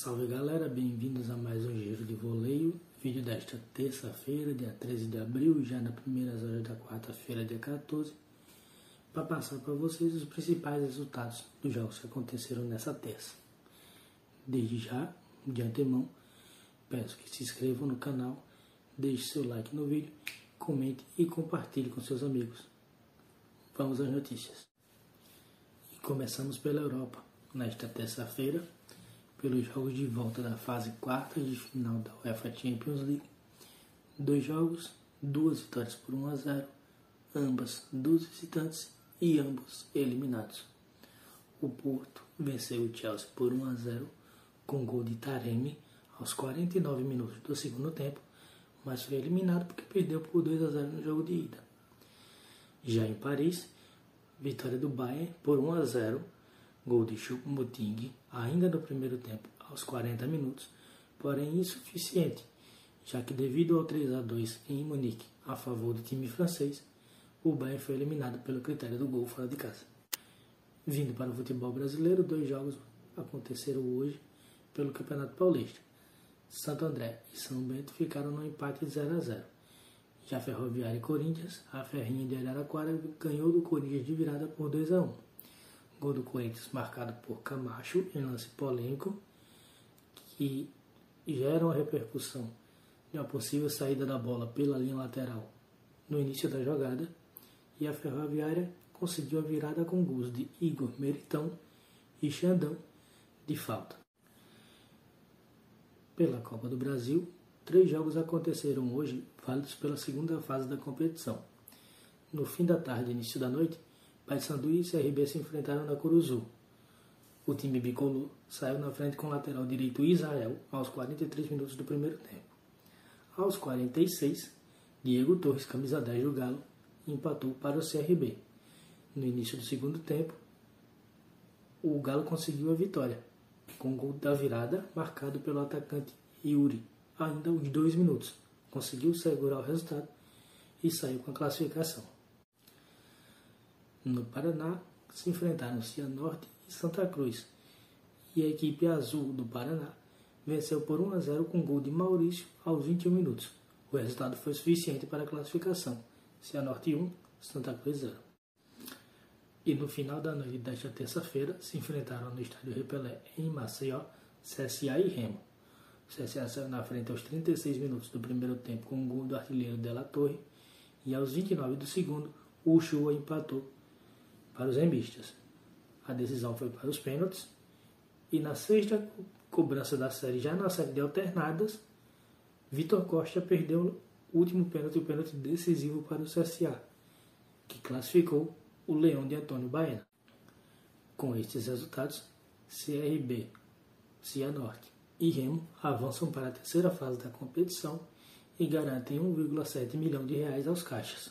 Salve galera, bem-vindos a mais um Giro de Voleio, vídeo desta terça-feira, dia 13 de abril, já na primeira horas da quarta-feira, dia 14, para passar para vocês os principais resultados dos jogos que aconteceram nessa terça. Desde já, de antemão, peço que se inscrevam no canal, deixe seu like no vídeo, comente e compartilhe com seus amigos. Vamos às notícias. E começamos pela Europa, nesta terça-feira pelos jogos de volta da fase quarta de final da UEFA Champions League. Dois jogos, duas vitórias por 1 a 0, ambas dos visitantes e ambos eliminados. O Porto venceu o Chelsea por 1 a 0 com gol de Taremi aos 49 minutos do segundo tempo, mas foi eliminado porque perdeu por 2 a 0 no jogo de ida. Já em Paris, vitória do Bayern por 1 a 0 Gol de Choupo-Moting ainda no primeiro tempo, aos 40 minutos, porém insuficiente, já que devido ao 3 a 2 em Munique a favor do time francês, o Bayern foi eliminado pelo critério do gol fora de casa. Vindo para o futebol brasileiro, dois jogos aconteceram hoje pelo Campeonato Paulista. Santo André e São Bento ficaram no empate 0 a 0. Já Ferroviária e Corinthians, a Ferrinha de Araraquara ganhou do Corinthians de virada por 2 a 1. Gol do Corinthians marcado por Camacho em lance polêmico, que gera uma repercussão de uma possível saída da bola pela linha lateral no início da jogada. E a Ferroviária conseguiu a virada com gols de Igor Meritão e Xandão de falta. Pela Copa do Brasil, três jogos aconteceram hoje, válidos pela segunda fase da competição. No fim da tarde e início da noite, Paysandu e CRB se enfrentaram na Curuzu. O time bicolor saiu na frente com o lateral direito Israel aos 43 minutos do primeiro tempo. Aos 46, Diego Torres, camisa 10 do Galo, empatou para o CRB. No início do segundo tempo, o Galo conseguiu a vitória, com o gol da virada marcado pelo atacante Yuri, ainda aos dois minutos. Conseguiu segurar o resultado e saiu com a classificação. No Paraná, se enfrentaram Cianorte e Santa Cruz. E a equipe azul do Paraná venceu por 1 a 0 com gol de Maurício aos 21 minutos. O resultado foi suficiente para a classificação. Cianorte 1, Santa Cruz 0. E no final da noite desta terça-feira se enfrentaram no estádio Repelé em Maceió, CSA e Remo. O CSA saiu na frente aos 36 minutos do primeiro tempo com um gol do artilheiro Della Torre e aos 29 do segundo o Chua empatou para os rembistas. A decisão foi para os pênaltis e na sexta cobrança da série, já na série de alternadas, Vitor Costa perdeu o último pênalti, o pênalti decisivo para o CSA, que classificou o Leão de Antônio Baena. Com estes resultados, CRB, Cianorte e Remo avançam para a terceira fase da competição e garantem 1,7 milhão de reais aos caixas.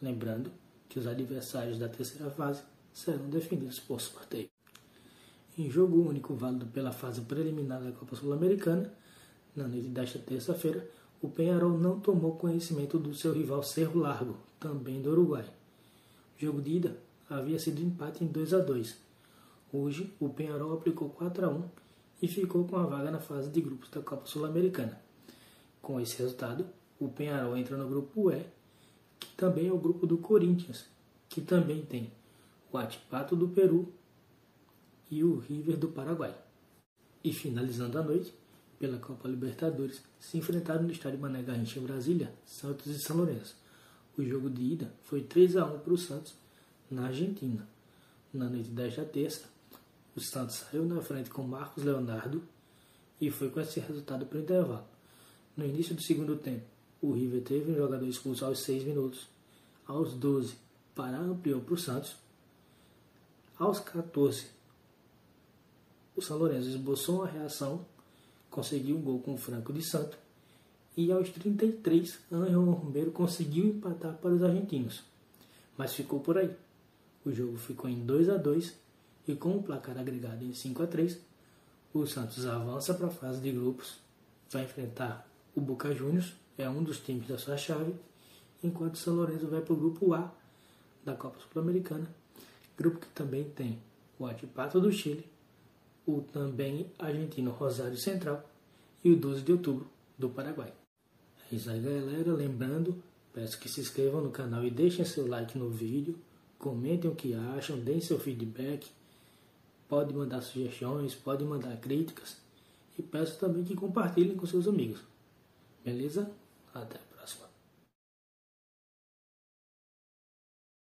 Lembrando que os adversários da terceira fase serão definidos por sorteio. Em jogo único válido pela fase preliminar da Copa Sul-Americana, na noite desta terça-feira, o Penharol não tomou conhecimento do seu rival Cerro Largo, também do Uruguai. O jogo de ida havia sido empate em 2 a 2. Hoje, o Penharol aplicou 4 a 1 e ficou com a vaga na fase de grupos da Copa Sul-Americana. Com esse resultado, o Penharol entra no grupo E também é o grupo do Corinthians, que também tem o Atipato do Peru e o River do Paraguai. E finalizando a noite, pela Copa Libertadores, se enfrentaram no estádio Mané Garrincha em Brasília, Santos e São Lourenço. O jogo de ida foi 3 a 1 para o Santos na Argentina. Na noite desta terça, o Santos saiu na frente com Marcos Leonardo e foi com esse resultado para o intervalo. No início do segundo tempo, o River teve um jogador expulso aos 6 minutos. Aos 12, Pará ampliou para o Santos. Aos 14, o São Lourenço esboçou uma reação, conseguiu um gol com o Franco de Santo. E aos 33, Ângelo Romero conseguiu empatar para os argentinos. Mas ficou por aí. O jogo ficou em 2 a 2 e com o placar agregado em 5 a 3, o Santos avança para a fase de grupos, vai enfrentar o Boca Juniors é um dos times da sua chave, enquanto São Lourenço vai para o grupo A da Copa Sul-Americana, grupo que também tem o Atipato do Chile, o também argentino Rosário Central e o 12 de outubro do Paraguai. É isso aí, galera. Lembrando, peço que se inscrevam no canal e deixem seu like no vídeo. Comentem o que acham, deem seu feedback. Pode mandar sugestões, pode mandar críticas. E peço também que compartilhem com seus amigos. Beleza? Até.